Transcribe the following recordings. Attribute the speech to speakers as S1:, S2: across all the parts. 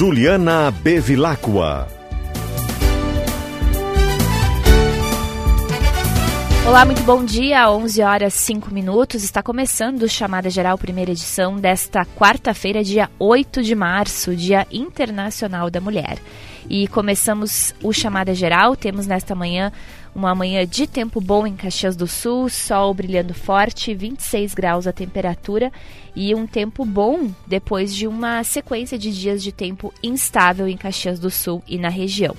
S1: Juliana Bevilacqua.
S2: Olá, muito bom dia. 11 horas 5 minutos. Está começando o Chamada Geral, primeira edição desta quarta-feira, dia 8 de março, Dia Internacional da Mulher. E começamos o Chamada Geral. Temos nesta manhã uma manhã de tempo bom em Caxias do Sul, sol brilhando forte, 26 graus a temperatura e um tempo bom depois de uma sequência de dias de tempo instável em Caxias do Sul e na região.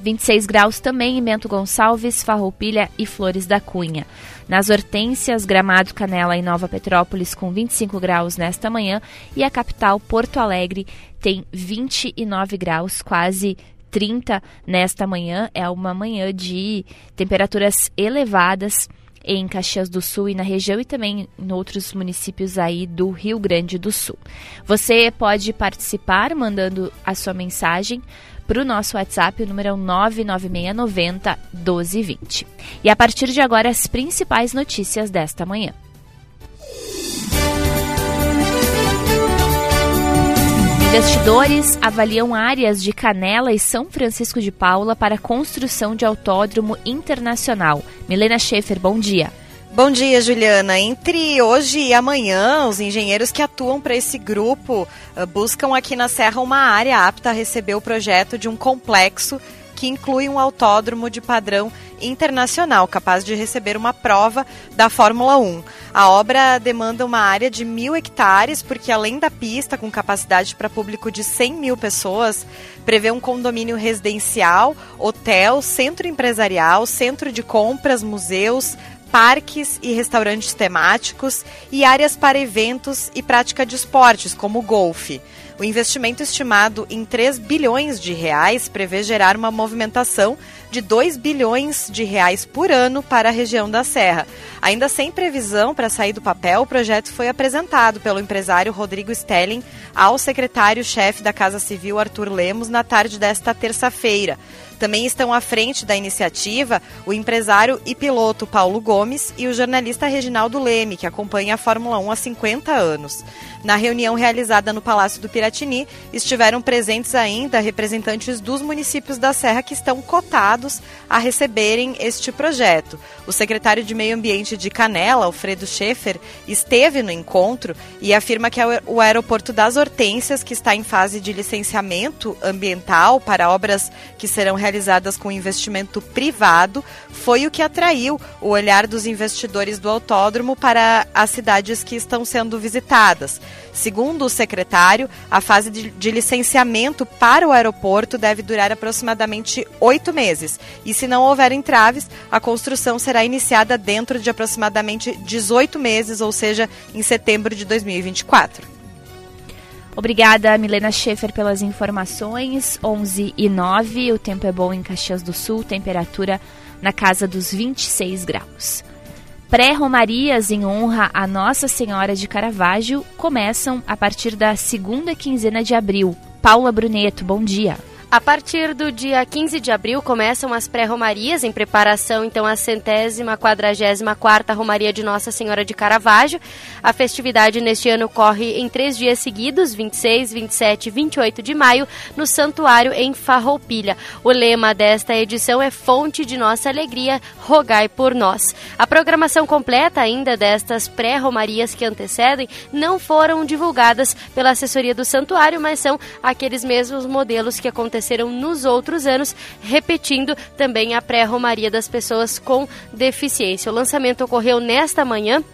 S2: 26 graus também em Bento Gonçalves, Farroupilha e Flores da Cunha. Nas Hortênsias, Gramado, Canela e Nova Petrópolis com 25 graus nesta manhã e a capital Porto Alegre tem 29 graus, quase 30 nesta manhã. É uma manhã de temperaturas elevadas em Caxias do Sul e na região e também em outros municípios aí do Rio Grande do Sul. Você pode participar mandando a sua mensagem para o nosso WhatsApp, o número é 99690 1220. E a partir de agora, as principais notícias desta manhã. Investidores avaliam áreas de Canela e São Francisco de Paula para construção de autódromo internacional. Milena Schaefer, bom dia.
S3: Bom dia, Juliana. Entre hoje e amanhã, os engenheiros que atuam para esse grupo uh, buscam aqui na Serra uma área apta a receber o projeto de um complexo que inclui um autódromo de padrão internacional, capaz de receber uma prova da Fórmula 1. A obra demanda uma área de mil hectares, porque além da pista, com capacidade para público de 100 mil pessoas, prevê um condomínio residencial, hotel, centro empresarial, centro de compras, museus, parques e restaurantes temáticos e áreas para eventos e prática de esportes, como golfe. O investimento estimado em 3 bilhões de reais prevê gerar uma movimentação de 2 bilhões de reais por ano para a região da Serra. Ainda sem previsão para sair do papel, o projeto foi apresentado pelo empresário Rodrigo Stelling ao secretário-chefe da Casa Civil Arthur Lemos na tarde desta terça-feira. Também estão à frente da iniciativa o empresário e piloto Paulo Gomes e o jornalista Reginaldo Leme, que acompanha a Fórmula 1 há 50 anos. Na reunião realizada no Palácio do Piratini, estiveram presentes ainda representantes dos municípios da Serra que estão cotados a receberem este projeto. O secretário de Meio Ambiente de Canela, Alfredo Schaefer, esteve no encontro e afirma que o aeroporto das Hortênsias, que está em fase de licenciamento ambiental para obras que serão realizadas com investimento privado, foi o que atraiu o olhar dos investidores do autódromo para as cidades que estão sendo visitadas. Segundo o secretário, a fase de, de, licenciamento para o aeroporto deve durar aproximadamente oito meses. E se não houver entraves, a construção será iniciada dentro de aproximadamente 18 meses, ou seja, em setembro de 2024.
S2: Obrigada, Milena Schaefer, pelas informações. 11 e 9, o tempo é bom em Caxias do Sul, temperatura na casa dos 26 graus. Pré-romarias em honra a Nossa Senhora de Caravaggio começam a partir da segunda quinzena de abril. Paula Bruneto, bom dia.
S4: A partir do dia 15 de abril começam as pré-romarias em preparação então à centésima quadragésima quarta romaria de Nossa Senhora de Caravaggio. A festividade neste ano ocorre em três dias seguidos, 26, 27 e 28 de maio, no santuário em Farroupilha. O lema desta edição é Fonte de Nossa Alegria, rogai por nós. A programação completa ainda destas pré-romarias que antecedem não foram divulgadas pela assessoria do santuário, mas são aqueles mesmos modelos que aconteceram aconteceram nos outros anos, repetindo também a pré-romaria das pessoas com deficiência. O lançamento ocorreu nesta manhã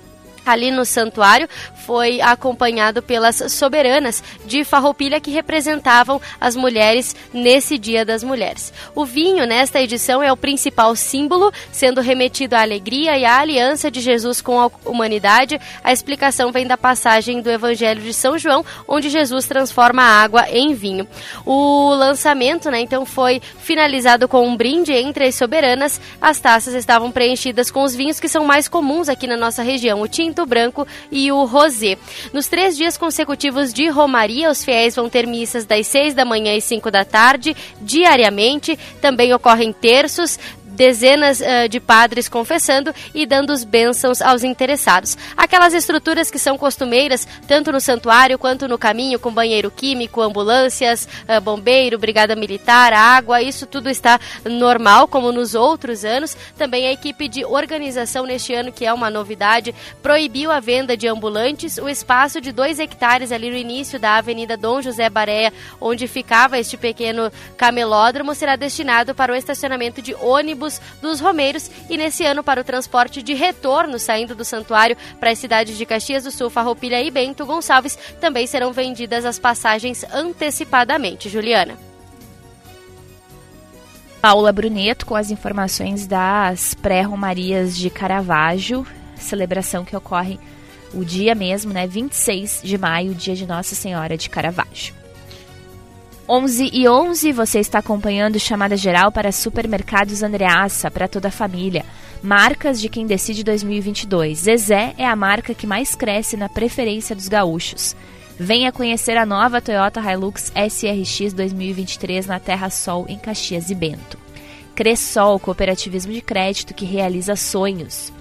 S4: ali no santuário foi acompanhado pelas soberanas de Farroupilha que representavam as mulheres nesse Dia das Mulheres. O vinho nesta edição é o principal símbolo, sendo remetido à alegria e à aliança de Jesus com a humanidade. A explicação vem da passagem do Evangelho de São João, onde Jesus transforma a água em vinho. O lançamento, né, então foi finalizado com um brinde entre as soberanas. As taças estavam preenchidas com os vinhos que são mais comuns aqui na nossa região, o tinto, branco e o rosé. Nos três dias consecutivos de Romaria, os fiéis vão ter missas das seis da manhã e cinco da tarde, diariamente. Também ocorrem terços, dezenas uh, de padres confessando e dando os bênçãos aos interessados. Aquelas estruturas que são costumeiras, tanto no santuário quanto no caminho, com banheiro químico, ambulâncias, uh, bombeiro, brigada militar, água, isso tudo está normal, como nos outros anos. Também a equipe de organização neste ano, que é uma novidade, proibiu a venda de ambulantes. O espaço de dois hectares ali no início da Avenida Dom José Baréia, onde ficava este pequeno camelódromo, será destinado para o estacionamento de ônibus ônibus dos Romeiros e nesse ano para o transporte de retorno saindo do santuário para as cidades de Caxias do Sul, Farroupilha e Bento Gonçalves também serão vendidas as passagens antecipadamente. Juliana.
S2: Paula Bruneto com as informações das pré-romarias de Caravaggio, celebração que ocorre o dia mesmo, né, 26 de maio, dia de Nossa Senhora de Caravaggio. 11 e 11, você está acompanhando chamada geral para Supermercados Andreassa, para toda a família. Marcas de quem decide 2022. Zezé é a marca que mais cresce na preferência dos gaúchos. Venha conhecer a nova Toyota Hilux SRX 2023 na Terra Sol, em Caxias e Bento. Cressol, cooperativismo de crédito que realiza sonhos.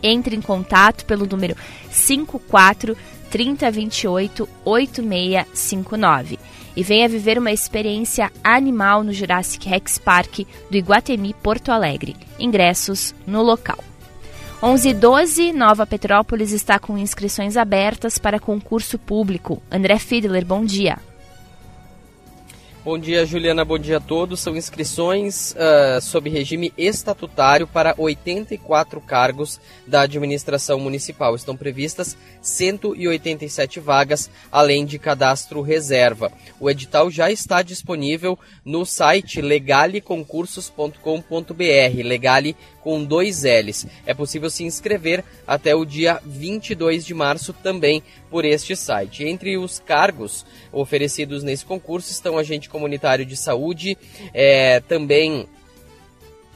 S2: Entre em contato pelo número 54 3028 8659 e venha viver uma experiência animal no Jurassic Rex Park do Iguatemi Porto Alegre. Ingressos no local. 11 e 12, Nova Petrópolis está com inscrições abertas para concurso público. André Fiedler, bom dia.
S5: Bom dia, Juliana. Bom dia a todos. São inscrições uh, sob regime estatutário para 84 cargos da administração municipal. Estão previstas 187 vagas, além de cadastro reserva. O edital já está disponível no site legaleconcursos.com.br. Legale com dois L's. É possível se inscrever até o dia 22 de março também por este site. Entre os cargos oferecidos nesse concurso estão agente comunitário de saúde, é, também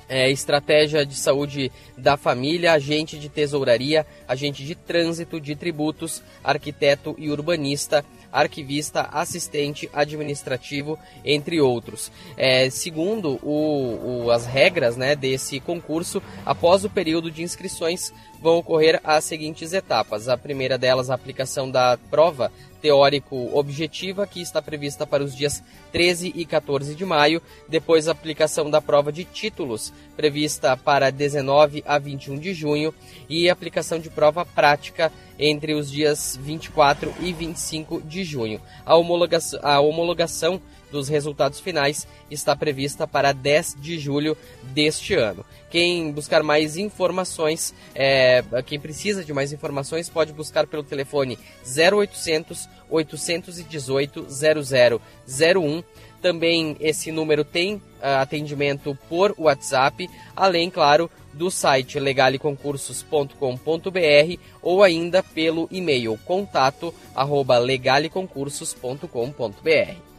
S5: é, estratégia de saúde da família, agente de tesouraria, agente de trânsito, de tributos, arquiteto e urbanista, arquivista, assistente administrativo, entre outros. É, segundo o, o, as regras né, desse concurso, após o período de inscrições, vão ocorrer as seguintes etapas. A primeira delas, a aplicação da prova teórico objetiva, que está prevista para os dias 13 e 14 de maio. Depois, a aplicação da prova de títulos, prevista para 19 a 21 de junho. E aplicação de prova prática entre os dias 24 e 25 de junho. A homologação, a homologação dos resultados finais está prevista para 10 de julho deste ano. Quem buscar mais informações, é, quem precisa de mais informações, pode buscar pelo telefone 0800 818 0001. Também esse número tem uh, atendimento por WhatsApp, além, claro, do site legaleconcursos.com.br ou ainda pelo e-mail contato arroba legaleconcursos.com.br.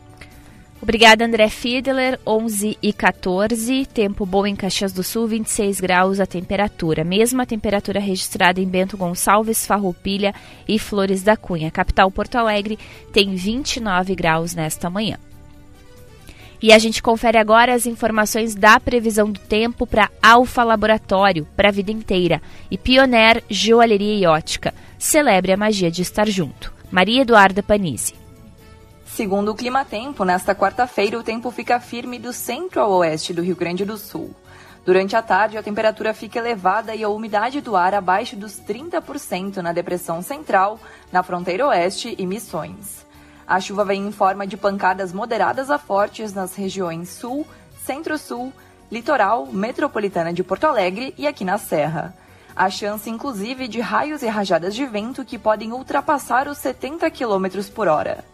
S2: Obrigada, André Fiedler. 11 e 14, tempo bom em Caxias do Sul, 26 graus a temperatura. Mesma temperatura registrada em Bento Gonçalves, Farroupilha e Flores da Cunha. capital Porto Alegre tem 29 graus nesta manhã. E a gente confere agora as informações da previsão do tempo para Alfa Laboratório, para a vida inteira, e Pioneer Joalheria e Ótica. Celebre a magia de estar junto. Maria Eduarda Panisi.
S6: Segundo o Clima Tempo, nesta quarta-feira o tempo fica firme do centro ao oeste do Rio Grande do Sul. Durante a tarde, a temperatura fica elevada e a umidade do ar abaixo dos 30% na depressão central, na fronteira oeste e Missões. A chuva vem em forma de pancadas moderadas a fortes nas regiões sul, centro-sul, litoral, metropolitana de Porto Alegre e aqui na Serra. Há chance, inclusive, de raios e rajadas de vento que podem ultrapassar os 70 km por hora.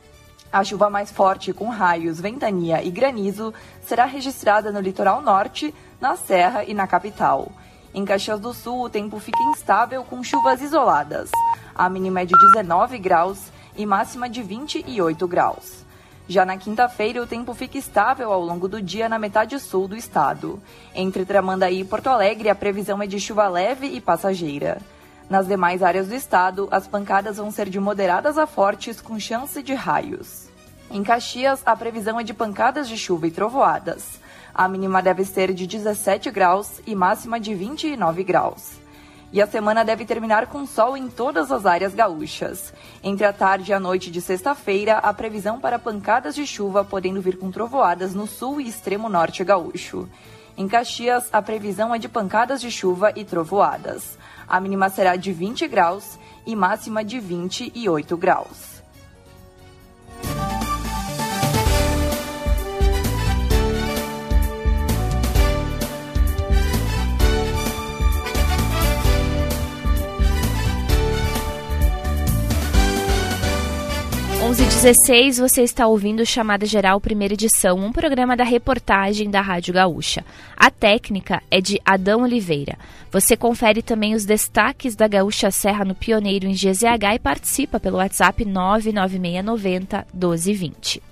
S6: A chuva mais forte, com raios, ventania e granizo, será registrada no litoral norte, na Serra e na capital. Em Caxias do Sul, o tempo fica instável com chuvas isoladas. A mínima é de 19 graus e máxima de 28 graus. Já na quinta-feira, o tempo fica estável ao longo do dia na metade sul do estado. Entre Tramandaí e Porto Alegre, a previsão é de chuva leve e passageira. Nas demais áreas do estado, as pancadas vão ser de moderadas a fortes, com chance de raios. Em Caxias, a previsão é de pancadas de chuva e trovoadas. A mínima deve ser de 17 graus e máxima de 29 graus. E a semana deve terminar com sol em todas as áreas gaúchas. Entre a tarde e a noite de sexta-feira, a previsão para pancadas de chuva podendo vir com trovoadas no sul e extremo norte gaúcho. Em Caxias, a previsão é de pancadas de chuva e trovoadas. A mínima será de 20 graus e máxima de 28 graus.
S2: 11:16 você está ouvindo Chamada Geral Primeira Edição, um programa da reportagem da Rádio Gaúcha. A técnica é de Adão Oliveira. Você confere também os destaques da Gaúcha Serra no Pioneiro em GZH e participa pelo WhatsApp 99690 1220.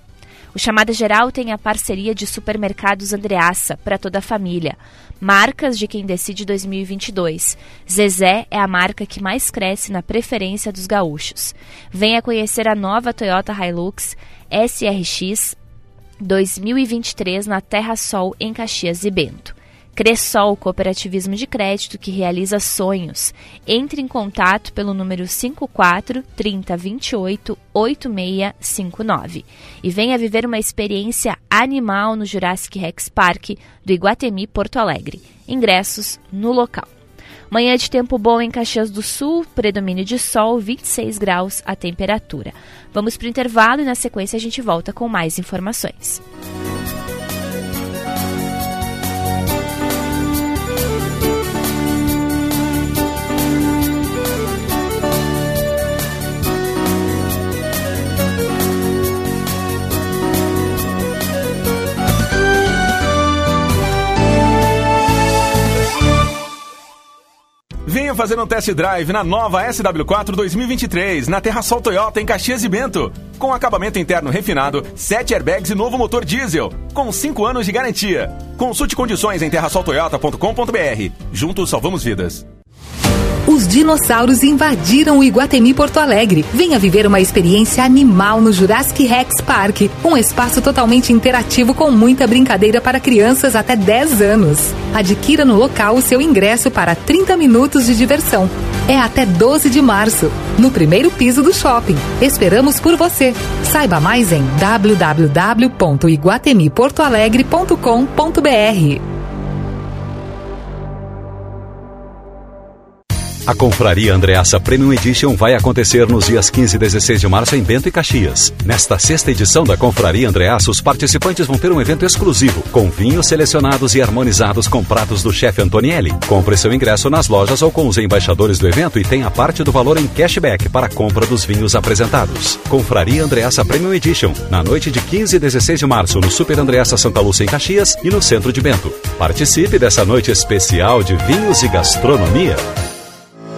S2: O Chamada Geral tem a parceria de Supermercados Andreaça para toda a família. Marcas de quem decide 2022. Zezé é a marca que mais cresce na preferência dos gaúchos. Venha conhecer a nova Toyota Hilux SRX 2023 na Terra Sol em Caxias e Bento. Cressol Cooperativismo de Crédito que realiza sonhos. Entre em contato pelo número 54 30 28 8659 e venha viver uma experiência animal no Jurassic Rex Park do Iguatemi Porto Alegre. Ingressos no local. Manhã de tempo bom em Caxias do Sul, predomínio de sol, 26 graus a temperatura. Vamos para o intervalo e na sequência a gente volta com mais informações.
S7: Venha fazer um test drive na nova SW4 2023 na Terra Sol Toyota em Caxias e Bento. Com acabamento interno refinado, 7 airbags e novo motor diesel, com 5 anos de garantia. Consulte condições em terrasoltoyota.com.br. Juntos salvamos vidas.
S8: Os dinossauros invadiram o Iguatemi Porto Alegre. Venha viver uma experiência animal no Jurassic Rex Park, um espaço totalmente interativo com muita brincadeira para crianças até 10 anos. Adquira no local o seu ingresso para 30 minutos de diversão. É até 12 de março, no primeiro piso do shopping. Esperamos por você. Saiba mais em www.iguatemiportoalegre.com.br.
S9: A Confraria Andreassa Premium Edition vai acontecer nos dias 15 e 16 de março em Bento e Caxias. Nesta sexta edição da Confraria Andreassa, os participantes vão ter um evento exclusivo, com vinhos selecionados e harmonizados com pratos do chefe Antonielli. Compre seu ingresso nas lojas ou com os embaixadores do evento e tenha parte do valor em cashback para a compra dos vinhos apresentados. Confraria Andreassa Premium Edition, na noite de 15 e 16 de março no Super Andreassa Santa Lúcia em Caxias e no centro de Bento. Participe dessa noite especial de vinhos e gastronomia.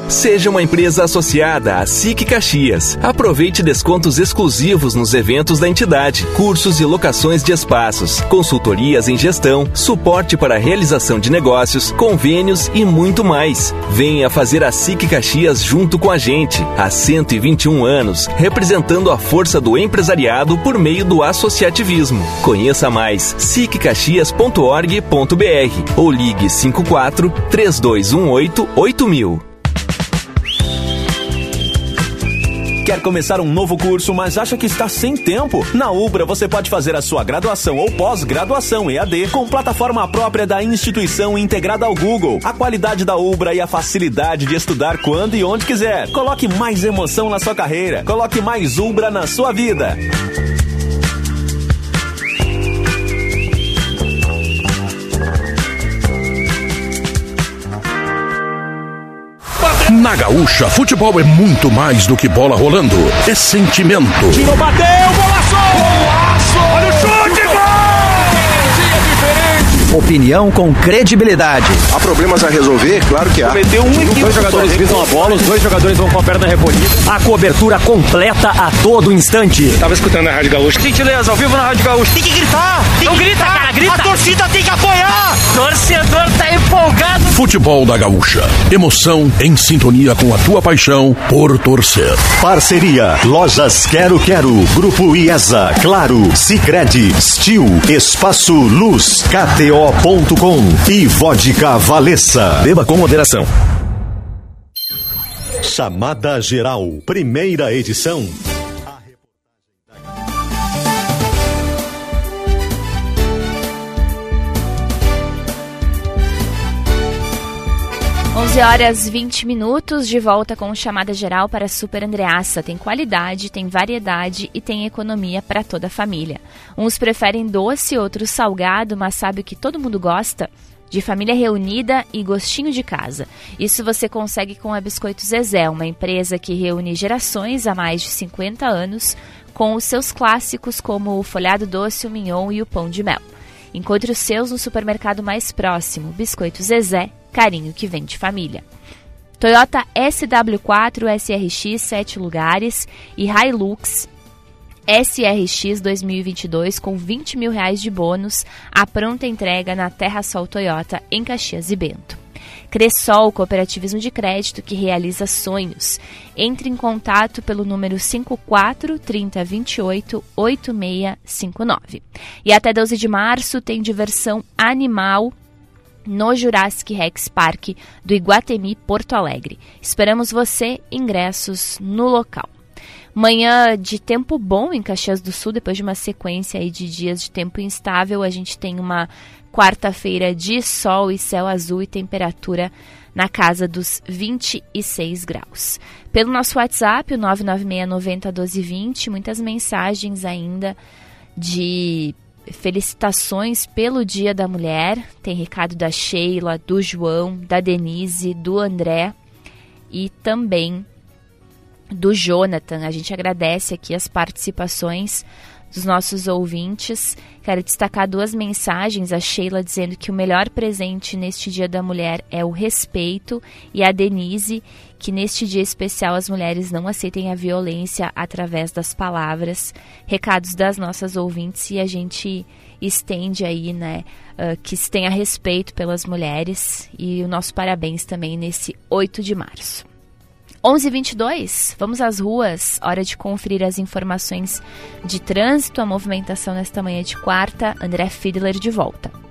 S10: Seja uma empresa associada à SIC Caxias. Aproveite descontos exclusivos nos eventos da entidade, cursos e locações de espaços, consultorias em gestão, suporte para a realização de negócios, convênios e muito mais. Venha fazer a SIC Caxias junto com a gente, há 121 anos, representando a força do empresariado por meio do associativismo. Conheça mais siccaxias.org.br ou ligue 54 3218 8000.
S11: Quer começar um novo curso, mas acha que está sem tempo? Na Ubra você pode fazer a sua graduação ou pós-graduação EAD com plataforma própria da instituição integrada ao Google. A qualidade da Ubra e a facilidade de estudar quando e onde quiser. Coloque mais emoção na sua carreira. Coloque mais Ubra na sua vida.
S12: Na Gaúcha, futebol é muito mais do que bola rolando. É sentimento.
S13: Tiro, bateu, golaço! Golaço! Olha o chute!
S14: Opinião com credibilidade.
S15: Há problemas a resolver? Claro que há.
S16: Cometeu um equívoco. Dois jogadores visam a bola, os dois jogadores vão com a perna recolhida.
S17: A cobertura completa a todo instante.
S18: Tava escutando a Rádio Gaúcha.
S19: Gentileza, ao vivo na Rádio Gaúcha.
S20: Tem que gritar! Tem
S19: Não
S20: que
S19: grita,
S20: gritar.
S19: cara, grita!
S20: A torcida tem que apoiar!
S19: Torcedor tá empolgado!
S12: Futebol da Gaúcha. Emoção em sintonia com a tua paixão por torcer.
S21: Parceria Lojas Quero Quero, Grupo IESA, Claro, Sicredi, Stil, Espaço Luz, KTO.com e Vodka Valessa.
S22: Beba com moderação.
S21: Chamada Geral, primeira edição.
S2: Onze horas 20 minutos de volta com chamada geral para Super Andreaça. Tem qualidade, tem variedade e tem economia para toda a família. Uns preferem doce, outros salgado, mas sabe o que todo mundo gosta? De família reunida e gostinho de casa. Isso você consegue com a Biscoito Zezé, uma empresa que reúne gerações há mais de 50 anos, com os seus clássicos como o folhado doce, o mignon e o pão de mel. Encontre os seus no supermercado mais próximo. Biscoito Zezé, carinho que vem de família. Toyota SW4 SRX 7 lugares e Hilux SRX 2022 com 20 mil reais de bônus, a pronta entrega na Terra Sol Toyota em Caxias e Bento. Cressol Cooperativismo de Crédito que realiza sonhos. Entre em contato pelo número 54 3028 8659. E até 12 de março tem diversão animal no Jurassic Rex Park do Iguatemi Porto Alegre. Esperamos você, ingressos no local. Manhã de tempo bom em Caxias do Sul, depois de uma sequência aí de dias de tempo instável, a gente tem uma quarta-feira de sol e céu azul e temperatura na casa dos 26 graus. Pelo nosso WhatsApp, o 996901220, muitas mensagens ainda de felicitações pelo Dia da Mulher. Tem recado da Sheila, do João, da Denise, do André e também do Jonathan. A gente agradece aqui as participações dos nossos ouvintes. Quero destacar duas mensagens. A Sheila dizendo que o melhor presente neste Dia da Mulher é o respeito, e a Denise que neste dia especial as mulheres não aceitem a violência através das palavras. Recados das nossas ouvintes e a gente estende aí, né, uh, que se tenha respeito pelas mulheres e o nosso parabéns também nesse 8 de março. 11:22. Vamos às ruas. Hora de conferir as informações de trânsito, a movimentação nesta manhã de quarta. André Fiedler de volta.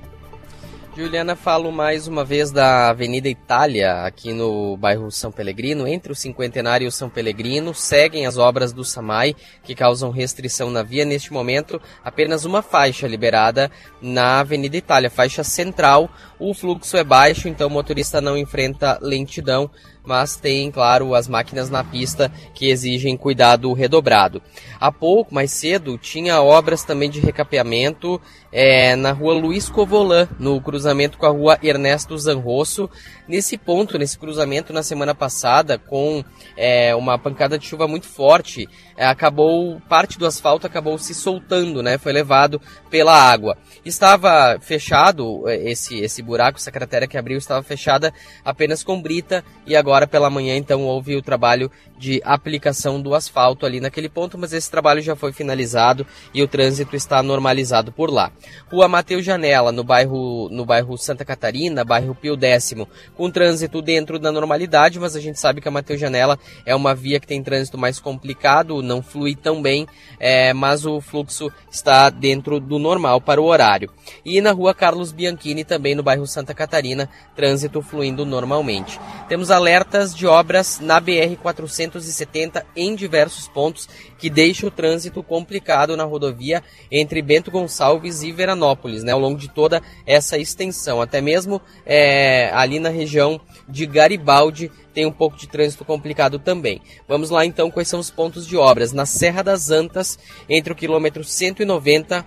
S5: Juliana, falo mais uma vez da Avenida Itália, aqui no bairro São Pelegrino, entre o Cinquentenário e o São Pelegrino. Seguem as obras do SAMAI, que causam restrição na via. Neste momento, apenas uma faixa liberada na Avenida Itália, faixa central. O fluxo é baixo, então o motorista não enfrenta lentidão mas tem, claro, as máquinas na pista que exigem cuidado redobrado. Há pouco, mais cedo, tinha obras também de recapeamento é, na rua Luiz Covolan, no cruzamento com a rua Ernesto Zanrosso. Nesse ponto, nesse cruzamento, na semana passada, com é, uma pancada de chuva muito forte, é, acabou, parte do asfalto acabou se soltando, né? Foi levado pela água. Estava fechado, esse, esse buraco, essa cratera que abriu estava fechada apenas com brita e agora pela manhã então houve o trabalho de aplicação do asfalto ali naquele ponto, mas esse trabalho já foi finalizado e o trânsito está normalizado por lá. Rua Mateus Janela, no bairro, no bairro Santa Catarina, bairro Pio Décimo, com trânsito dentro da normalidade, mas a gente sabe que a Mateus Janela é uma via que tem trânsito mais complicado, não flui tão bem, é, mas o fluxo está dentro do normal para o horário. E na rua Carlos Bianchini, também no bairro Santa Catarina, trânsito fluindo normalmente. Temos alertas de obras na BR-470 em diversos pontos que deixam o trânsito complicado na rodovia entre Bento Gonçalves e Veranópolis, né, ao longo de toda essa extensão. Até mesmo é, ali na região de Garibaldi tem um pouco de trânsito complicado também. Vamos lá então quais são os pontos de obras. Na Serra das Antas, entre o quilômetro 190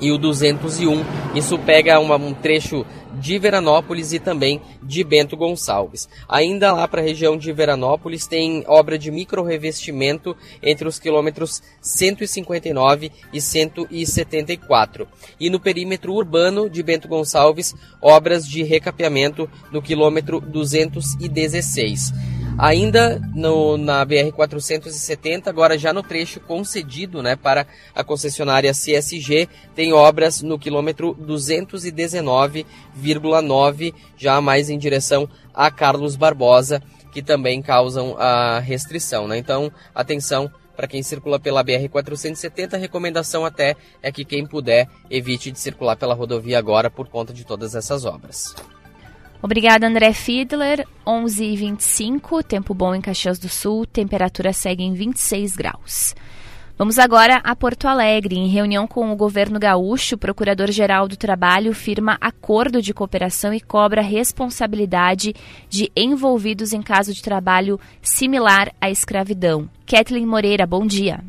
S5: e o 201. Isso pega uma, um trecho de Veranópolis e também de Bento Gonçalves. Ainda lá para a região de Veranópolis tem obra de micro-revestimento entre os quilômetros 159 e 174. E no perímetro urbano de Bento Gonçalves, obras de recapeamento no quilômetro 216. Ainda no, na BR-470, agora já no trecho concedido né, para a concessionária CSG, tem obras no quilômetro 219,9, já mais em direção a Carlos Barbosa, que também causam a restrição. Né? Então, atenção para quem circula pela BR-470, a recomendação até é que quem puder evite de circular pela rodovia agora por conta de todas essas obras.
S2: Obrigada, André Fiedler. 11h25, tempo bom em Caxias do Sul, temperatura segue em 26 graus. Vamos agora a Porto Alegre. Em reunião com o governo gaúcho, o Procurador-Geral do Trabalho firma acordo de cooperação e cobra responsabilidade de envolvidos em caso de trabalho similar à escravidão. Kathleen Moreira, bom dia.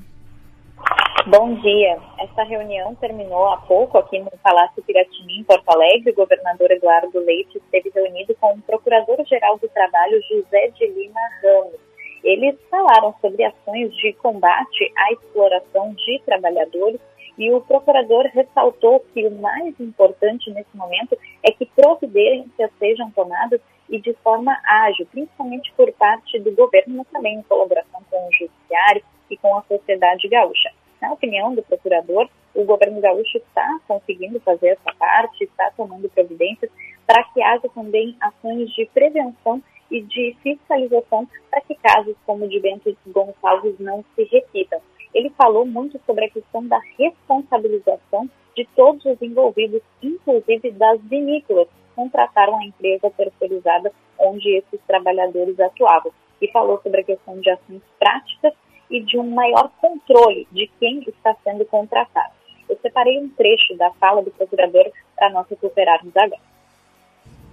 S18: Bom dia. Essa reunião terminou há pouco aqui no Palácio Piratini, em Porto Alegre. O governador Eduardo Leite esteve reunido com o Procurador-Geral do Trabalho, José de Lima Ramos. Eles falaram sobre ações de combate à exploração de trabalhadores e o procurador ressaltou que o mais importante nesse momento é que providências sejam tomadas e de forma ágil, principalmente por parte do governo, mas também em colaboração com o judiciário e com a sociedade gaúcha. Na opinião do procurador, o governo gaúcho está conseguindo fazer essa parte, está tomando providências para que haja também ações de prevenção e de fiscalização para que casos como o de Bento Gonçalves não se repitam. Ele falou muito sobre a questão da responsabilização de todos os envolvidos, inclusive das vinícolas, que contrataram a empresa terceirizada onde esses trabalhadores atuavam. E falou sobre a questão de ações práticas e de um maior controle de quem está sendo contratado. Eu separei um trecho da fala do procurador para nós recuperarmos agora.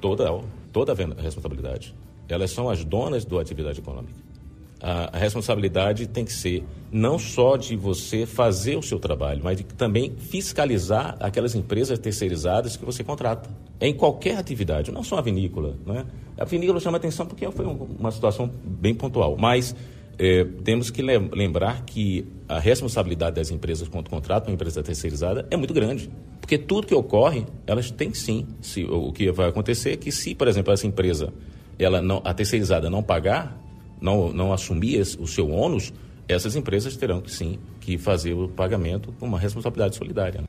S23: Toda, toda a responsabilidade. Elas são as donas da atividade econômica. A, a responsabilidade tem que ser não só de você fazer o seu trabalho, mas de também fiscalizar aquelas empresas terceirizadas que você contrata. Em qualquer atividade, não só a vinícola. Né? A vinícola chama atenção porque foi uma situação bem pontual, mas é, temos que lembrar que a responsabilidade das empresas quando contratam uma empresa terceirizada é muito grande. Porque tudo que ocorre, elas têm sim. Se, o que vai acontecer é que se, por exemplo, essa empresa, ela não, a terceirizada não pagar, não, não assumir o seu ônus, essas empresas terão que sim que fazer o pagamento com uma responsabilidade solidária. Né?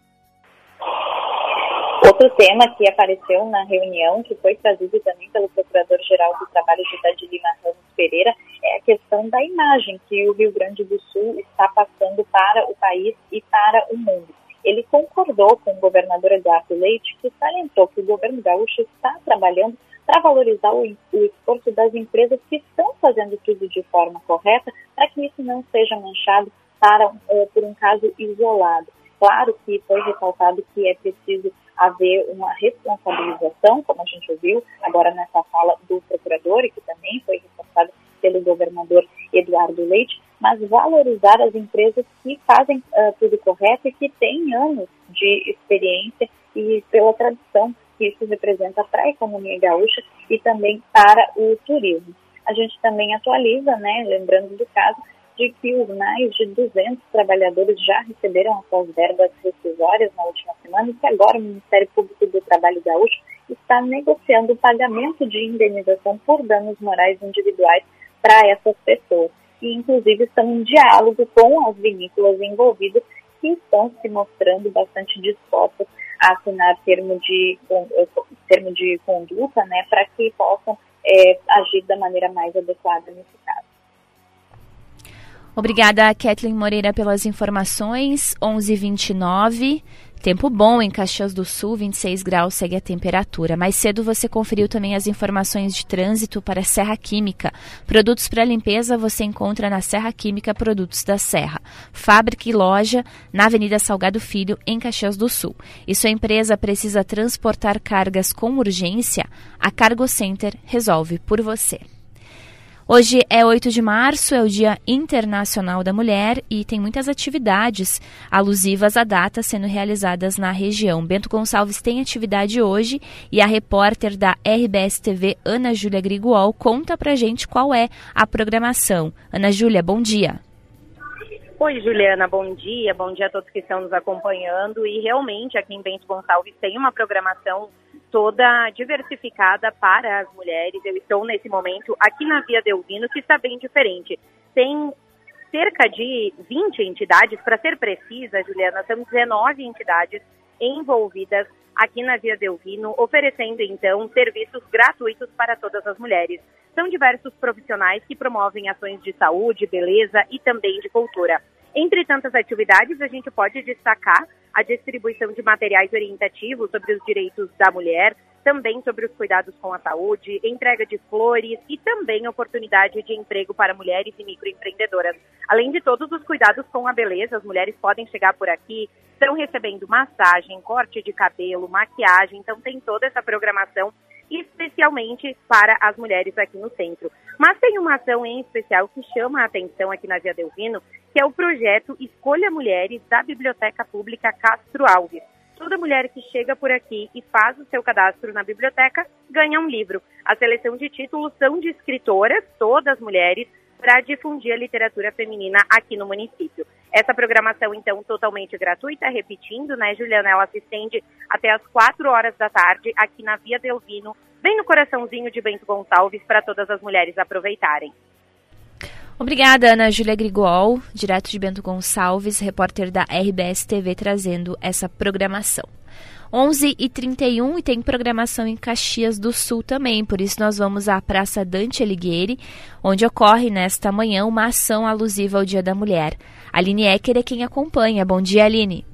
S18: Outro tema que apareceu na reunião, que foi trazido também pelo Procurador-Geral do Trabalho, José de Lima Ramos Pereira, é a questão da imagem que o Rio Grande do Sul está passando para o país e para o mundo. Ele concordou com o governador Eduardo Leite, que salientou que o governo gaúcho está trabalhando para valorizar o, o esforço das empresas que estão fazendo tudo de forma correta, para que isso não seja manchado para, uh, por um caso isolado. Claro que foi ressaltado que é preciso haver uma responsabilização, como a gente ouviu agora nessa fala do procurador e que também foi reforçado pelo governador Eduardo Leite, mas valorizar as empresas que fazem uh, tudo correto e que têm anos de experiência e pela tradição que isso representa para a economia gaúcha e também para o turismo. A gente também atualiza, né, lembrando do caso, de que os mais de 200 trabalhadores já receberam as suas verbas rescisórias na última semana e que agora o Ministério Público do Trabalho Gaúcho está negociando o pagamento de indenização por danos morais individuais para essas pessoas. E, inclusive, estão em diálogo com as vinícolas envolvidas que estão se mostrando bastante dispostas a assinar termo de, termo de conduta né, para que possam é, agir da maneira mais adequada nesse caso.
S2: Obrigada, Kathleen Moreira, pelas informações. 11:29. Tempo bom em Caxias do Sul, 26 graus segue a temperatura. Mais cedo você conferiu também as informações de trânsito para Serra Química. Produtos para limpeza você encontra na Serra Química Produtos da Serra. Fábrica e loja na Avenida Salgado Filho, em Caxias do Sul. E sua empresa precisa transportar cargas com urgência? A Cargo Center resolve por você. Hoje é 8 de março, é o Dia Internacional da Mulher e tem muitas atividades alusivas à data sendo realizadas na região. Bento Gonçalves tem atividade hoje e a repórter da RBS TV, Ana Júlia Griguol, conta pra gente qual é a programação. Ana Júlia, bom dia.
S24: Oi, Juliana, bom dia. Bom dia a todos que estão nos acompanhando. E realmente aqui em Bento Gonçalves tem uma programação toda diversificada para as mulheres. Eu estou nesse momento aqui na Via Delvino, que está bem diferente. Tem cerca de 20 entidades, para ser precisa, Juliana, são 19 entidades envolvidas aqui na Via Delvino, oferecendo então serviços gratuitos para todas as mulheres. São diversos profissionais que promovem ações de saúde, beleza e também de cultura. Entre tantas atividades, a gente pode destacar a distribuição de materiais orientativos sobre os direitos da mulher, também sobre os cuidados com a saúde, entrega de flores e também oportunidade de emprego para mulheres e microempreendedoras. Além de todos os cuidados com a beleza, as mulheres podem chegar por aqui, estão recebendo massagem, corte de cabelo, maquiagem, então tem toda essa programação especialmente para as mulheres aqui no centro. Mas tem uma ação em especial que chama a atenção aqui na Via Delvino, que é o projeto Escolha Mulheres da Biblioteca Pública Castro Alves. Toda mulher que chega por aqui e faz o seu cadastro na biblioteca ganha um livro. A seleção de títulos são de escritoras, todas mulheres, para difundir a literatura feminina aqui no município. Essa programação, então, totalmente gratuita, repetindo, né, Juliana? Ela se estende até as 4 horas da tarde aqui na Via Delvino, bem no coraçãozinho de Bento Gonçalves, para todas as mulheres aproveitarem.
S2: Obrigada, Ana Júlia Grigol, direto de Bento Gonçalves, repórter da RBS TV, trazendo essa programação. 11h31 e tem programação em Caxias do Sul também, por isso nós vamos à Praça Dante Alighieri, onde ocorre nesta manhã uma ação alusiva ao Dia da Mulher. Aline Ecker é quem acompanha. Bom dia, Aline.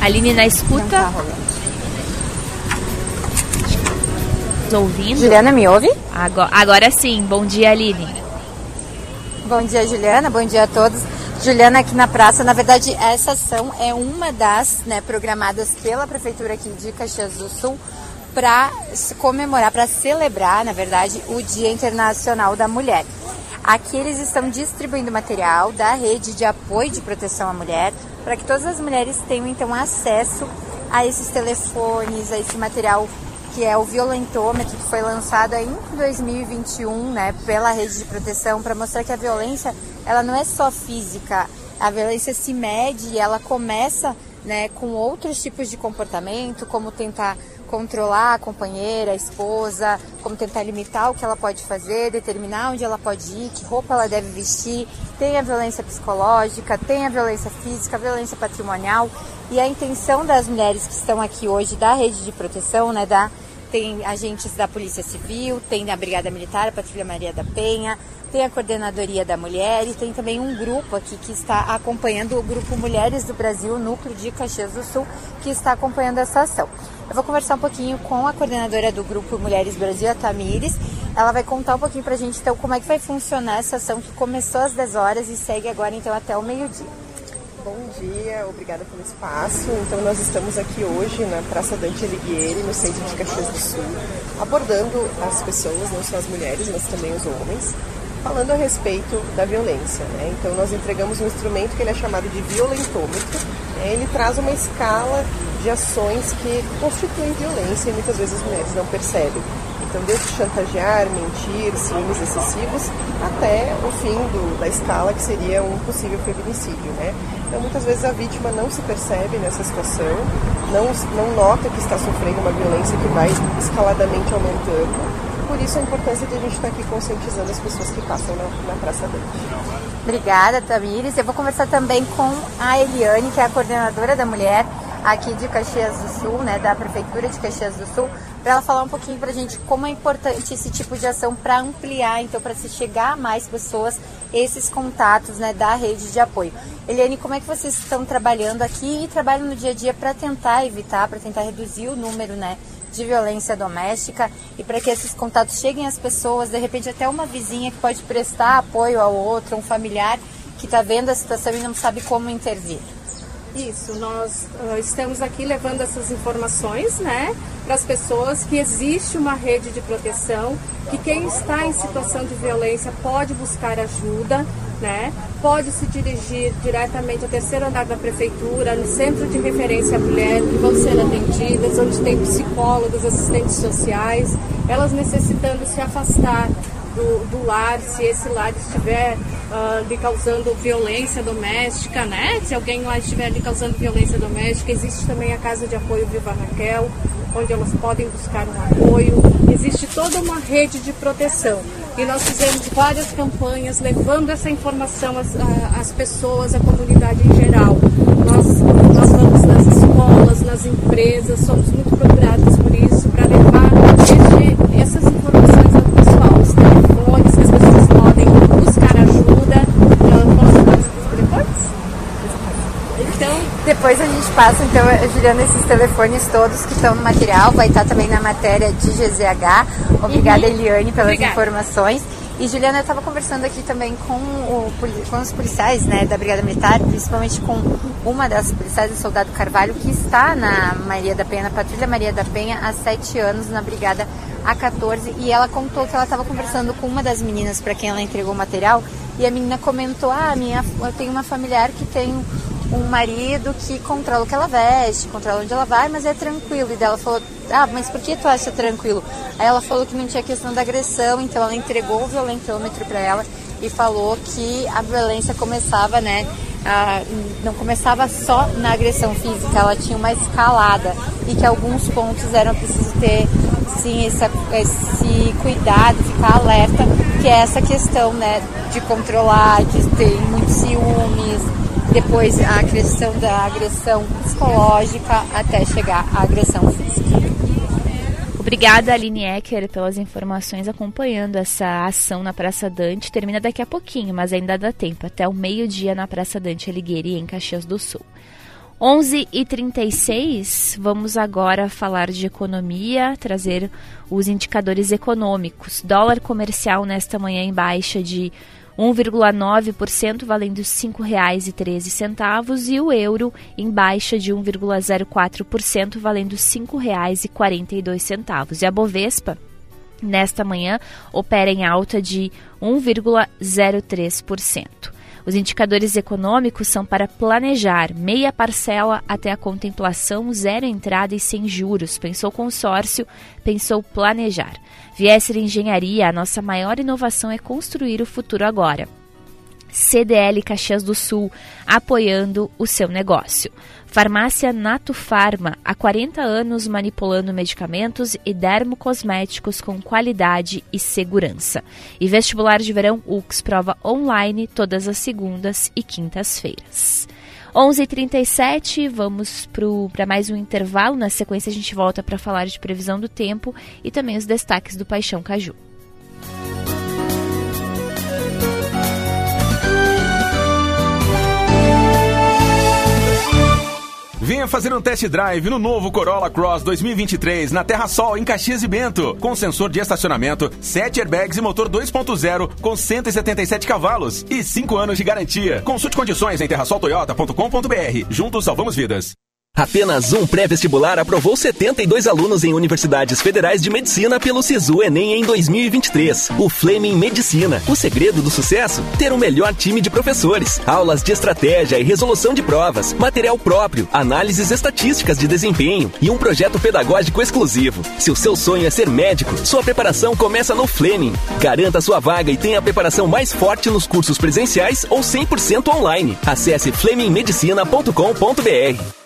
S2: Aline na escuta. ouvindo?
S25: Juliana, me ouve?
S2: Agora, agora sim. Bom dia, Aline.
S25: Bom dia, Juliana. Bom dia a todos. Juliana, aqui na praça, na verdade, essa ação é uma das né, programadas pela Prefeitura aqui de Caxias do Sul para comemorar, para celebrar, na verdade, o Dia Internacional da Mulher. Aqui eles estão distribuindo material da rede de apoio de proteção à mulher para que todas as mulheres tenham então acesso a esses telefones, a esse material que é o violentômetro, que foi lançado em 2021, né, pela rede de proteção, para mostrar que a violência, ela não é só física, a violência se mede e ela começa, né, com outros tipos de comportamento, como tentar controlar a companheira, a esposa, como tentar limitar o que ela pode fazer, determinar onde ela pode ir, que roupa ela deve vestir. Tem a violência psicológica, tem a violência física, a violência patrimonial. E a intenção das mulheres que estão aqui hoje da rede de proteção, né, da tem agentes da Polícia Civil, tem da Brigada Militar, a Patrulha Maria da Penha, tem a Coordenadoria da Mulher e tem também um grupo aqui que está acompanhando o Grupo Mulheres do Brasil, Núcleo de Caxias do Sul, que está acompanhando essa ação. Eu vou conversar um pouquinho com a coordenadora do Grupo Mulheres Brasil, a Tamires. Ela vai contar um pouquinho pra gente então como é que vai funcionar essa ação que começou às 10 horas e segue agora então até o meio-dia.
S26: Bom dia, obrigada pelo espaço. Então nós estamos aqui hoje na Praça Dante Alighieri, no centro de Caxias do Sul, abordando as pessoas, não só as mulheres, mas também os homens, falando a respeito da violência. Né? Então nós entregamos um instrumento que ele é chamado de violentômetro. Ele traz uma escala de ações que constituem violência e muitas vezes as mulheres não percebem. Então, desde chantagear, mentir, ciúmes excessivos, até o fim do, da escala, que seria um possível feminicídio. Né? Então, muitas vezes a vítima não se percebe nessa situação, não, não nota que está sofrendo uma violência que vai escaladamente aumentando. Por isso, a importância de a gente estar aqui conscientizando as pessoas que passam na, na Praça Dante.
S25: Obrigada, Tamires. Eu vou conversar também com a Eliane, que é a coordenadora da mulher aqui de Caxias do Sul, né, da Prefeitura de Caxias do Sul, para ela falar um pouquinho para a gente como é importante esse tipo de ação para ampliar, então, para se chegar a mais pessoas, esses contatos né, da rede de apoio. Eliane, como é que vocês estão trabalhando aqui e trabalham no dia a dia para tentar evitar, para tentar reduzir o número né, de violência doméstica e para que esses contatos cheguem às pessoas, de repente até uma vizinha que pode prestar apoio ao outro, um familiar que está vendo a situação e não sabe como intervir?
S27: Isso, nós uh, estamos aqui levando essas informações, né, para as pessoas que existe uma rede de proteção, que quem está em situação de violência pode buscar ajuda, né, pode se dirigir diretamente ao terceiro andar da prefeitura, no centro de referência à mulher, que vão ser atendidas, onde tem psicólogos, assistentes sociais, elas necessitando se afastar do, do lar, se esse lar estiver uh, lhe causando violência doméstica, né? Se alguém lá estiver lhe causando violência doméstica, existe também a Casa de Apoio Viva Raquel, onde elas podem buscar um apoio. Existe toda uma rede de proteção. E nós fizemos várias campanhas levando essa informação às, às pessoas, à comunidade em geral. Nós, nós vamos nas escolas, nas empresas, somos muito procurados por isso, para levar esse, essas informações ao pessoal, os telefones que as pessoas podem buscar ajuda. Posso dar os telefones?
S25: Então, depois a gente passa, então, Juliana, esses telefones todos que estão no material, vai estar também na matéria de GZH. Obrigada, uhum. Eliane, pelas Obrigada. informações. E Juliana, eu estava conversando aqui também com, o, com os policiais né, da Brigada Militar, principalmente com uma das policiais, o soldado Carvalho, que está na Maria da Penha, na Patrulha Maria da Penha, há sete anos, na Brigada A14. E ela contou que ela estava conversando com uma das meninas para quem ela entregou o material. E a menina comentou: Ah, minha, eu tenho uma familiar que tem um marido que controla o que ela veste, controla onde ela vai, mas é tranquilo. E dela falou, ah, mas por que tu acha tranquilo? Aí ela falou que não tinha questão da agressão, então ela entregou o violentômetro para ela e falou que a violência começava, né? A, não começava só na agressão física, ela tinha uma escalada e que alguns pontos eram preciso ter sim esse, esse cuidado, ficar alerta, que é essa questão né, de controlar, de ter muitos ciúmes, depois a questão da agressão psicológica até chegar à agressão física.
S2: Obrigada, Aline Ecker, pelas informações acompanhando essa ação na Praça Dante. Termina daqui a pouquinho, mas ainda dá tempo, até o meio-dia na Praça Dante Alighieri, em Caxias do Sul. 11 e 36 vamos agora falar de economia, trazer os indicadores econômicos. Dólar comercial nesta manhã em baixa de 1,9% valendo R$ 5,13 e o euro em baixa de 1,04% valendo R$ 5,42. E a Bovespa nesta manhã opera em alta de 1,03%. Os indicadores econômicos são para planejar meia parcela até a contemplação, zero entrada e sem juros. Pensou consórcio, pensou planejar. Viesser Engenharia, a nossa maior inovação é construir o futuro agora. CDL Caxias do Sul, apoiando o seu negócio. Farmácia Nato Farma, há 40 anos manipulando medicamentos e dermocosméticos com qualidade e segurança. E vestibular de verão UX, prova online todas as segundas e quintas-feiras. 11h37, vamos para mais um intervalo. Na sequência, a gente volta para falar de previsão do tempo e também os destaques do Paixão Caju.
S7: Venha fazer um test drive no novo Corolla Cross 2023 na Terra Sol, em Caxias e Bento. Com sensor de estacionamento, 7 airbags e motor 2.0 com 177 cavalos e 5 anos de garantia. Consulte condições em terrasoltoyota.com.br. Juntos salvamos vidas.
S10: Apenas um pré-vestibular aprovou 72 alunos em universidades federais de medicina pelo Sisu Enem em 2023. O Fleming Medicina. O segredo do sucesso? Ter o melhor time de professores, aulas de estratégia e resolução de provas, material próprio, análises estatísticas de desempenho e um projeto pedagógico exclusivo. Se o seu sonho é ser médico, sua preparação começa no Fleming. Garanta sua vaga e tenha a preparação mais forte nos cursos presenciais ou 100% online. Acesse flemingmedicina.com.br.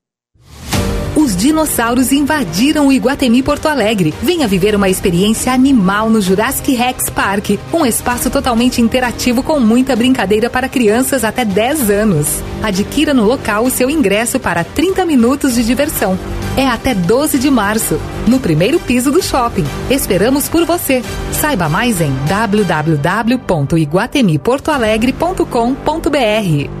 S8: Os dinossauros invadiram o Iguatemi Porto Alegre. Venha viver uma experiência animal no Jurassic Rex Park, um espaço totalmente interativo com muita brincadeira para crianças até 10 anos. Adquira no local o seu ingresso para 30 minutos de diversão. É até 12 de março, no primeiro piso do shopping. Esperamos por você. Saiba mais em www.iguatemiportoalegre.com.br.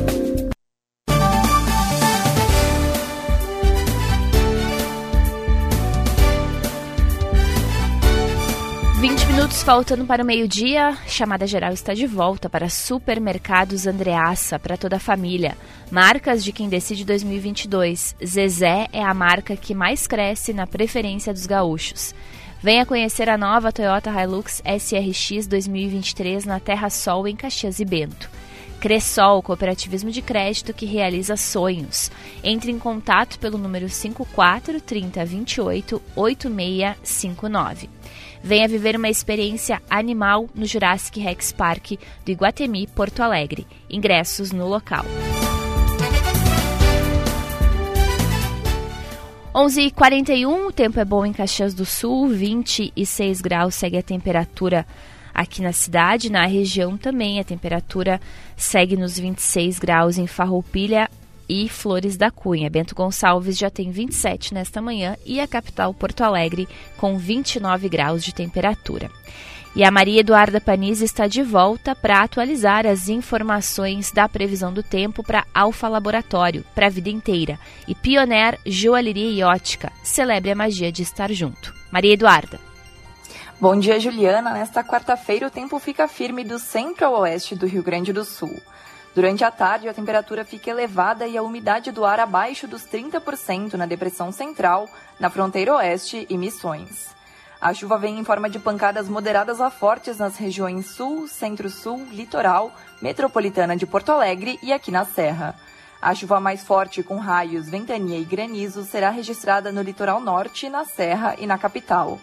S2: 20 minutos faltando para o meio-dia, chamada geral está de volta para Supermercados Andreaça para toda a família. Marcas de quem decide 2022. Zezé é a marca que mais cresce na preferência dos gaúchos. Venha conhecer a nova Toyota Hilux SRX 2023 na Terra Sol em Caxias e Bento. Cressol, cooperativismo de crédito que realiza sonhos. Entre em contato pelo número 54 30 28 8659. Venha viver uma experiência animal no Jurassic Rex Park do Iguatemi, Porto Alegre. Ingressos no local. 11h41, o tempo é bom em Caxias do Sul, 26 graus segue a temperatura aqui na cidade. Na região também a temperatura segue nos 26 graus em Farroupilha, e Flores da Cunha. Bento Gonçalves já tem 27 nesta manhã e a capital Porto Alegre com 29 graus de temperatura. E a Maria Eduarda Panizzi está de volta para atualizar as informações da previsão do tempo para Alfa Laboratório, para a vida inteira. E Pioneer Joalheria e Ótica, celebre a magia de estar junto. Maria Eduarda.
S6: Bom dia, Juliana. Nesta quarta-feira, o tempo fica firme do centro ao oeste do Rio Grande do Sul. Durante a tarde, a temperatura fica elevada e a umidade do ar abaixo dos 30% na depressão central, na fronteira oeste e Missões. A chuva vem em forma de pancadas moderadas a fortes nas regiões sul, centro-sul, litoral, metropolitana de Porto Alegre e aqui na Serra. A chuva mais forte, com raios, ventania e granizo, será registrada no litoral norte, na Serra e na capital.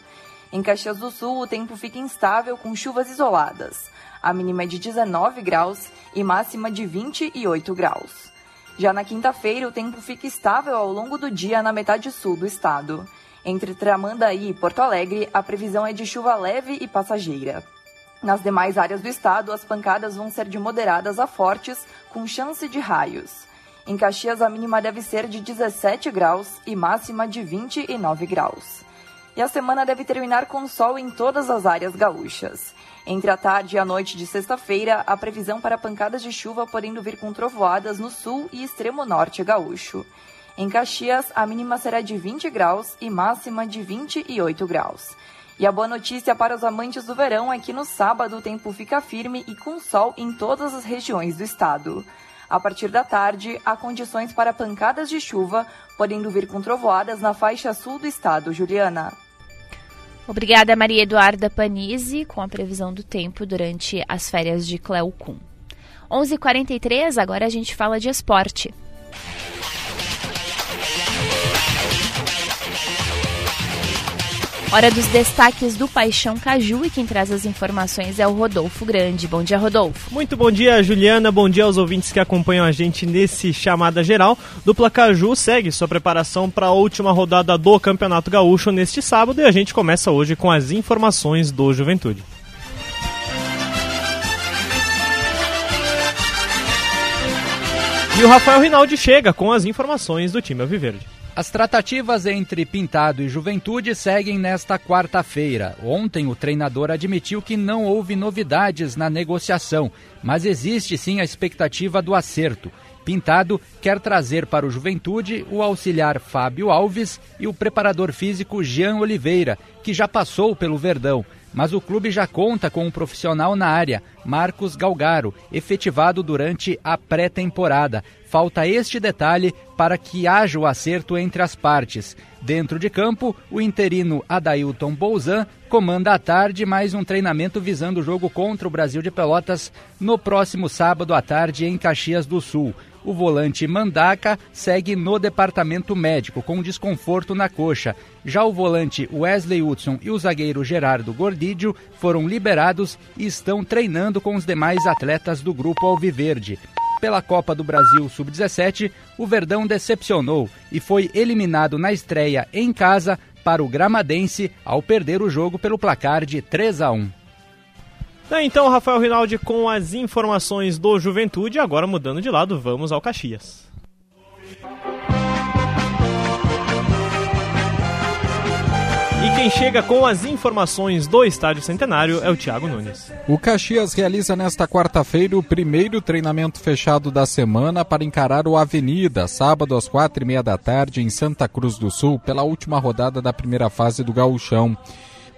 S6: Em Caxias do Sul, o tempo fica instável com chuvas isoladas. A mínima é de 19 graus e máxima de 28 graus. Já na quinta-feira, o tempo fica estável ao longo do dia na metade sul do estado. Entre Tramandaí e Porto Alegre, a previsão é de chuva leve e passageira. Nas demais áreas do estado, as pancadas vão ser de moderadas a fortes, com chance de raios. Em Caxias, a mínima deve ser de 17 graus e máxima de 29 graus. E a semana deve terminar com sol em todas as áreas gaúchas. Entre a tarde e a noite de sexta-feira, a previsão para pancadas de chuva podendo vir com trovoadas no sul e extremo norte gaúcho. Em Caxias, a mínima será de 20 graus e máxima de 28 graus. E a boa notícia para os amantes do verão é que no sábado o tempo fica firme e com sol em todas as regiões do estado. A partir da tarde, há condições para pancadas de chuva, podendo vir com trovoadas na faixa sul do estado, Juliana.
S2: Obrigada, Maria Eduarda Panizzi, com a previsão do tempo durante as férias de Cleo Kuhn. 11:43 h 43 agora a gente fala de esporte. Hora dos destaques do Paixão Caju e quem traz as informações é o Rodolfo Grande. Bom dia, Rodolfo.
S28: Muito bom dia, Juliana. Bom dia aos ouvintes que acompanham a gente nesse chamada geral. Dupla Caju segue sua preparação para a última rodada do Campeonato Gaúcho neste sábado e a gente começa hoje com as informações do Juventude. E o Rafael Rinaldi chega com as informações do time Alviverde.
S29: As tratativas entre Pintado e Juventude seguem nesta quarta-feira. Ontem, o treinador admitiu que não houve novidades na negociação, mas existe sim a expectativa do acerto. Pintado quer trazer para o Juventude o auxiliar Fábio Alves e o preparador físico Jean Oliveira, que já passou pelo Verdão. Mas o clube já conta com um profissional na área, Marcos Galgaro, efetivado durante a pré-temporada. Falta este detalhe para que haja o acerto entre as partes. Dentro de campo, o interino Adailton Bolzan comanda à tarde mais um treinamento visando o jogo contra o Brasil de Pelotas no próximo sábado à tarde em Caxias do Sul. O volante Mandaca segue no departamento médico com desconforto na coxa. Já o volante Wesley Hudson e o zagueiro Gerardo Gordidio foram liberados e estão treinando com os demais atletas do grupo Alviverde. Pela Copa do Brasil Sub-17, o Verdão decepcionou e foi eliminado na estreia em casa para o Gramadense ao perder o jogo pelo placar de 3 a 1.
S28: Tá, então, Rafael Rinaldi com as informações do Juventude. Agora, mudando de lado, vamos ao Caxias. E quem chega com as informações do Estádio Centenário é o Thiago Nunes.
S30: O Caxias realiza nesta quarta-feira o primeiro treinamento fechado da semana para encarar o Avenida, sábado às quatro e meia da tarde em Santa Cruz do Sul, pela última rodada da primeira fase do Gauchão.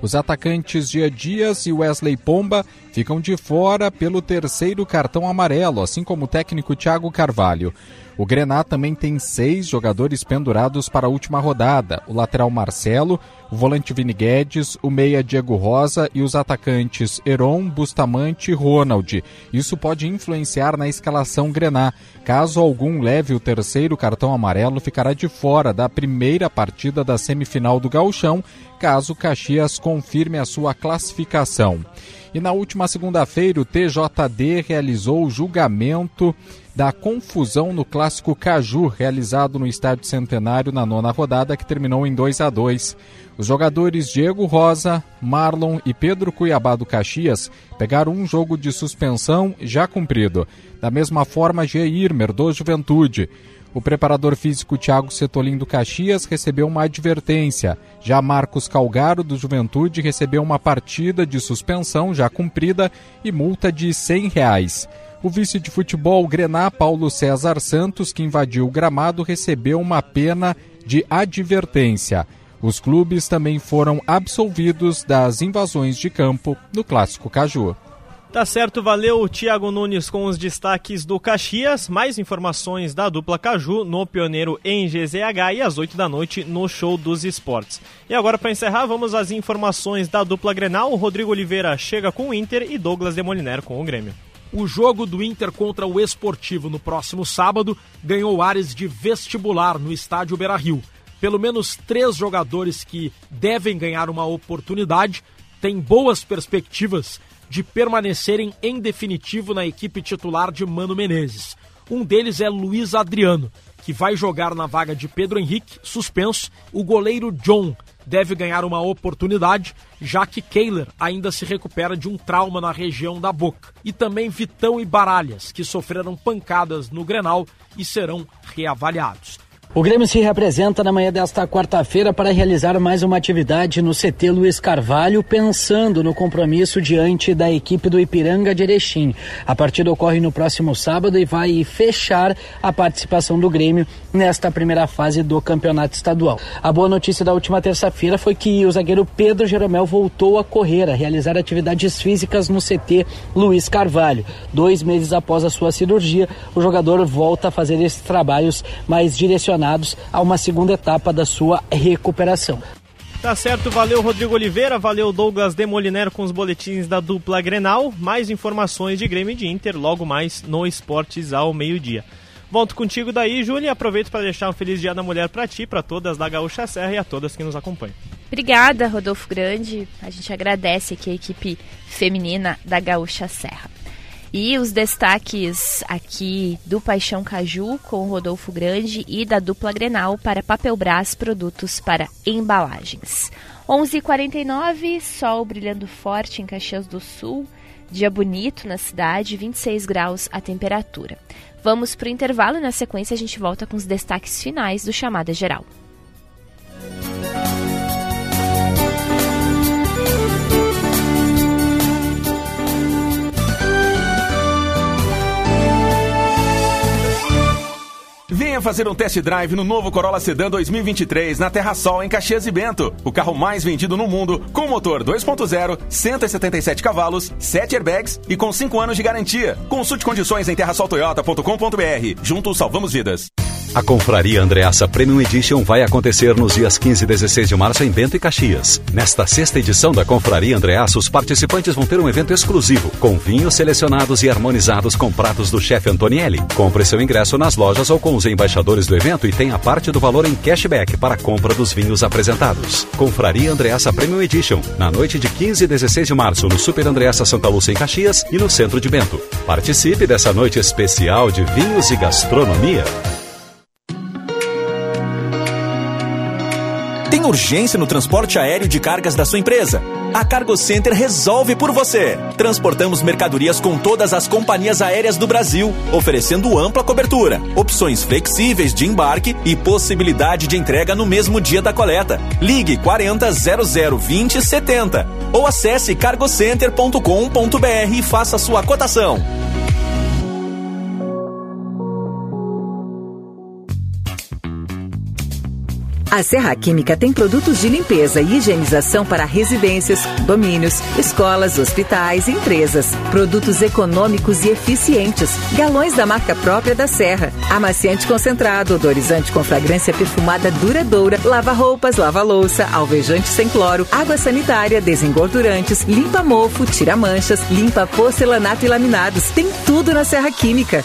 S30: Os atacantes Dia Dias e Wesley Pomba ficam de fora pelo terceiro cartão amarelo, assim como o técnico Thiago Carvalho. O Grená também tem seis jogadores pendurados para a última rodada: o lateral Marcelo, o volante Vini Guedes, o meia Diego Rosa e os atacantes Heron, Bustamante e Ronald. Isso pode influenciar na escalação Grená. Caso algum leve o terceiro cartão amarelo, ficará de fora da primeira partida da semifinal do Gauchão, caso Caxias confirme a sua classificação. E na última segunda-feira, o TJD realizou o julgamento da confusão no clássico Caju, realizado no Estádio Centenário na nona rodada, que terminou em 2 a 2. Os jogadores Diego Rosa, Marlon e Pedro Cuiabá do Caxias pegaram um jogo de suspensão já cumprido. Da mesma forma, G. Irmer, do Juventude. O preparador físico Thiago Setolin do Caxias recebeu uma advertência. Já Marcos Calgaro do Juventude recebeu uma partida de suspensão já cumprida e multa de 100 reais. O vice de futebol Grená, Paulo César Santos, que invadiu o gramado, recebeu uma pena de advertência. Os clubes também foram absolvidos das invasões de campo no Clássico Caju.
S28: Tá certo, valeu Thiago Nunes com os destaques do Caxias. Mais informações da dupla Caju no Pioneiro em GZH e às 8 da noite no Show dos Esportes. E agora, para encerrar, vamos às informações da dupla Grenal. Rodrigo Oliveira chega com o Inter e Douglas Demoliner com o Grêmio.
S31: O jogo do Inter contra o Esportivo no próximo sábado ganhou áreas de vestibular no estádio Beira Rio. Pelo menos três jogadores que devem ganhar uma oportunidade têm boas perspectivas de permanecerem em definitivo na equipe titular de Mano Menezes. Um deles é Luiz Adriano, que vai jogar na vaga de Pedro Henrique, suspenso. O goleiro John deve ganhar uma oportunidade, já que Kehler ainda se recupera de um trauma na região da boca. E também Vitão e Baralhas, que sofreram pancadas no Grenal e serão reavaliados.
S32: O Grêmio se representa na manhã desta quarta-feira para realizar mais uma atividade no CT Luiz Carvalho, pensando no compromisso diante da equipe do Ipiranga de Erechim. A partida ocorre no próximo sábado e vai fechar a participação do Grêmio nesta primeira fase do campeonato estadual. A boa notícia da última terça-feira foi que o zagueiro Pedro Jeromel voltou a correr, a realizar atividades físicas no CT Luiz Carvalho. Dois meses após a sua cirurgia, o jogador volta a fazer esses trabalhos mais direcionados a uma segunda etapa da sua recuperação.
S28: Tá certo, valeu Rodrigo Oliveira, valeu Douglas Demoliner com os boletins da dupla Grenal. Mais informações de Grêmio e de Inter logo mais no Esportes ao meio-dia. Volto contigo daí, Júlia, e aproveito para deixar um feliz Dia da Mulher para ti, para todas da Gaúcha Serra e a todas que nos acompanham.
S2: Obrigada, Rodolfo Grande. A gente agradece aqui a equipe feminina da Gaúcha Serra. E os destaques aqui do Paixão Caju com Rodolfo Grande e da dupla Grenal para Papelbras Produtos para Embalagens. 11:49 sol brilhando forte em Caxias do Sul. Dia bonito na cidade, 26 graus a temperatura. Vamos para o intervalo e na sequência a gente volta com os destaques finais do Chamada Geral.
S7: Venha fazer um test drive no novo Corolla Sedan 2023 na Terra Sol, em Caxias e Bento. O carro mais vendido no mundo, com motor 2.0, 177 cavalos, 7 airbags e com 5 anos de garantia. Consulte condições em terrasoltoyota.com.br. Juntos salvamos vidas.
S9: A Confraria Andreassa Premium Edition vai acontecer nos dias 15 e 16 de março em Bento e Caxias. Nesta sexta edição da Confraria Andreassa, os participantes vão ter um evento exclusivo, com vinhos selecionados e harmonizados com pratos do chefe Antonielli. Compre seu ingresso nas lojas ou com os embaixadores do evento e tenha parte do valor em cashback para a compra dos vinhos apresentados. Confraria Andreassa Premium Edition, na noite de 15 e 16 de março, no Super Andreassa Santa Lúcia em Caxias e no centro de Bento. Participe dessa noite especial de vinhos e gastronomia.
S33: Tem urgência no transporte aéreo de cargas da sua empresa? A Cargo Center resolve por você. Transportamos mercadorias com todas as companhias aéreas do Brasil, oferecendo ampla cobertura, opções flexíveis de embarque e possibilidade de entrega no mesmo dia da coleta. Ligue 40 00 20 70 ou acesse cargocenter.com.br e faça sua cotação.
S34: A Serra Química tem produtos de limpeza e higienização para residências, domínios, escolas, hospitais e empresas. Produtos econômicos e eficientes. Galões da marca própria da Serra. Amaciante concentrado, odorizante com fragrância perfumada duradoura, lava-roupas, lava-louça, alvejante sem cloro, água sanitária, desengordurantes, limpa mofo, tira manchas, limpa porcelanato e laminados. Tem tudo na Serra Química.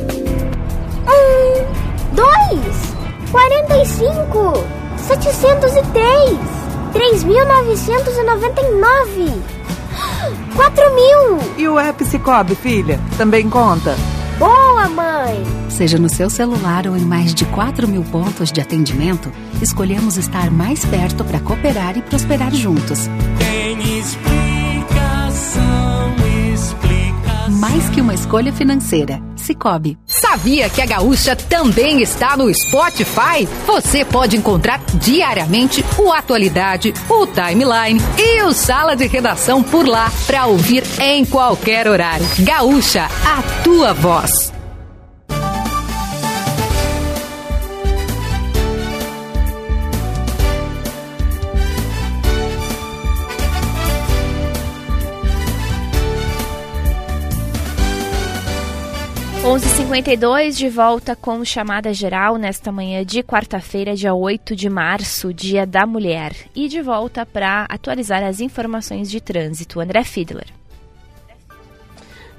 S35: Dois, quarenta e cinco, setecentos e três, três mil novecentos e noventa e nove, quatro mil.
S36: E o app Cicobi, filha, também conta?
S35: Boa, mãe!
S37: Seja no seu celular ou em mais de 4 mil pontos de atendimento, escolhemos estar mais perto para cooperar e prosperar juntos.
S38: Tem explicação, explicação.
S37: Mais que uma escolha financeira. Cicobi.
S39: Sabia que a Gaúcha também está no Spotify? Você pode encontrar diariamente o Atualidade, o Timeline e o Sala de Redação por lá para ouvir em qualquer horário. Gaúcha, a tua voz.
S2: Onze cinquenta de volta com chamada geral nesta manhã de quarta-feira, dia 8 de março, dia da mulher. E de volta para atualizar as informações de trânsito. André Fiedler.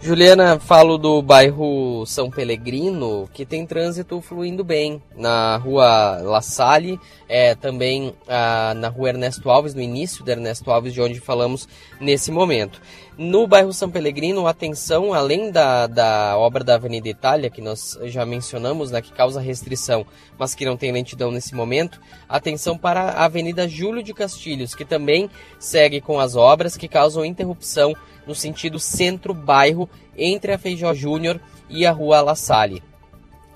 S5: Juliana, falo do bairro São Pelegrino, que tem trânsito fluindo bem. Na rua La Salle, é, também ah, na rua Ernesto Alves, no início da Ernesto Alves, de onde falamos nesse momento. No bairro São Pelegrino, atenção, além da, da obra da Avenida Itália, que nós já mencionamos, né, que causa restrição, mas que não tem lentidão nesse momento, atenção para a Avenida Júlio de Castilhos, que também segue com as obras que causam interrupção no sentido centro-bairro entre a Feijó Júnior e a Rua La Salle.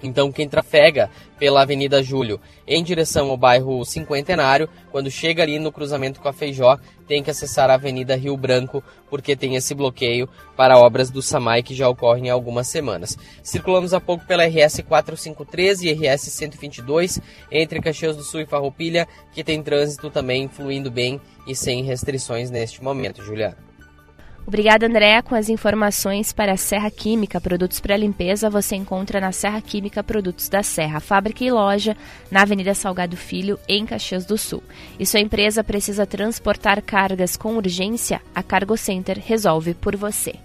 S5: Então, quem trafega pela Avenida Júlio em direção ao bairro Cinquentenário, quando chega ali no cruzamento com a Feijó, tem que acessar a Avenida Rio Branco, porque tem esse bloqueio para obras do SAMAI que já ocorrem há algumas semanas. Circulamos há pouco pela RS 453 e RS 122, entre Caxias do Sul e Farroupilha, que tem trânsito também fluindo bem e sem restrições neste momento, Juliana.
S2: Obrigada, André. Com as informações para a Serra Química, produtos para limpeza, você encontra na Serra Química Produtos da Serra, fábrica e loja, na Avenida Salgado Filho, em Caxias do Sul. E sua empresa precisa transportar cargas com urgência? A Cargo Center resolve por você.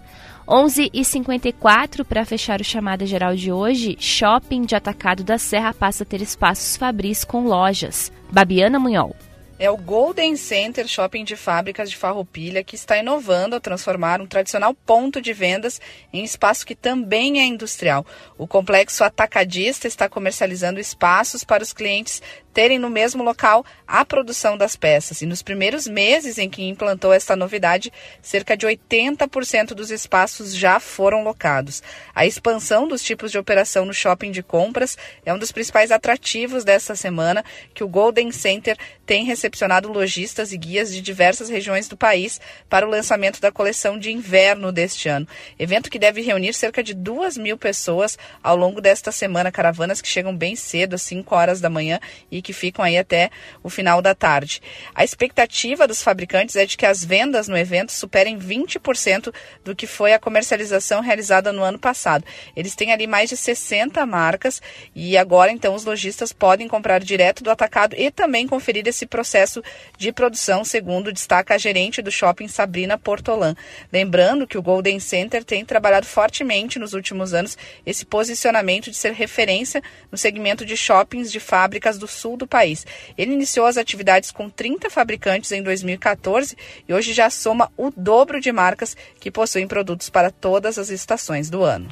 S2: 11h54 para fechar o chamada geral de hoje. Shopping de Atacado da Serra passa a ter espaços Fabris com lojas. Babiana Munhol
S40: é o Golden Center Shopping de Fábricas de Farroupilha, que está inovando ao transformar um tradicional ponto de vendas em espaço que também é industrial. O complexo atacadista está comercializando espaços para os clientes terem no mesmo local a produção das peças. E nos primeiros meses em que implantou esta novidade, cerca de 80% dos espaços já foram locados. A expansão dos tipos de operação no shopping de compras é um dos principais atrativos desta semana, que o Golden Center tem recepcionado lojistas e guias de diversas regiões do país para o lançamento da coleção de inverno deste ano. Evento que deve reunir cerca de duas mil pessoas ao longo desta semana, caravanas que chegam bem cedo, às 5 horas da manhã, e que ficam aí até o final da tarde. A expectativa dos fabricantes é de que as vendas no evento superem 20% do que foi a comercialização realizada no ano passado. Eles têm ali mais de 60 marcas e agora então os lojistas podem comprar direto do atacado e também conferir esse processo de produção, segundo destaca a gerente do shopping Sabrina Portolan. Lembrando que o Golden Center tem trabalhado fortemente nos últimos anos esse posicionamento de ser referência no segmento de shoppings de fábricas do sul do país. Ele iniciou as atividades com 30 fabricantes em 2014 e hoje já soma o dobro de marcas que possuem produtos para todas as estações do ano.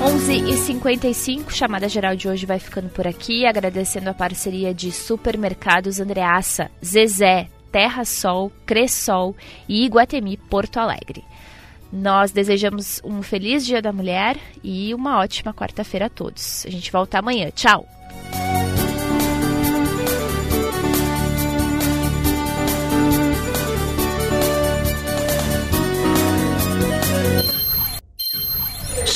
S2: 11h55, chamada geral de hoje vai ficando por aqui, agradecendo a parceria de Supermercados Andreaça, Zezé, Terra Sol, Cressol e Iguatemi Porto Alegre. Nós desejamos um feliz Dia da Mulher e uma ótima quarta-feira a todos. A gente volta amanhã. Tchau!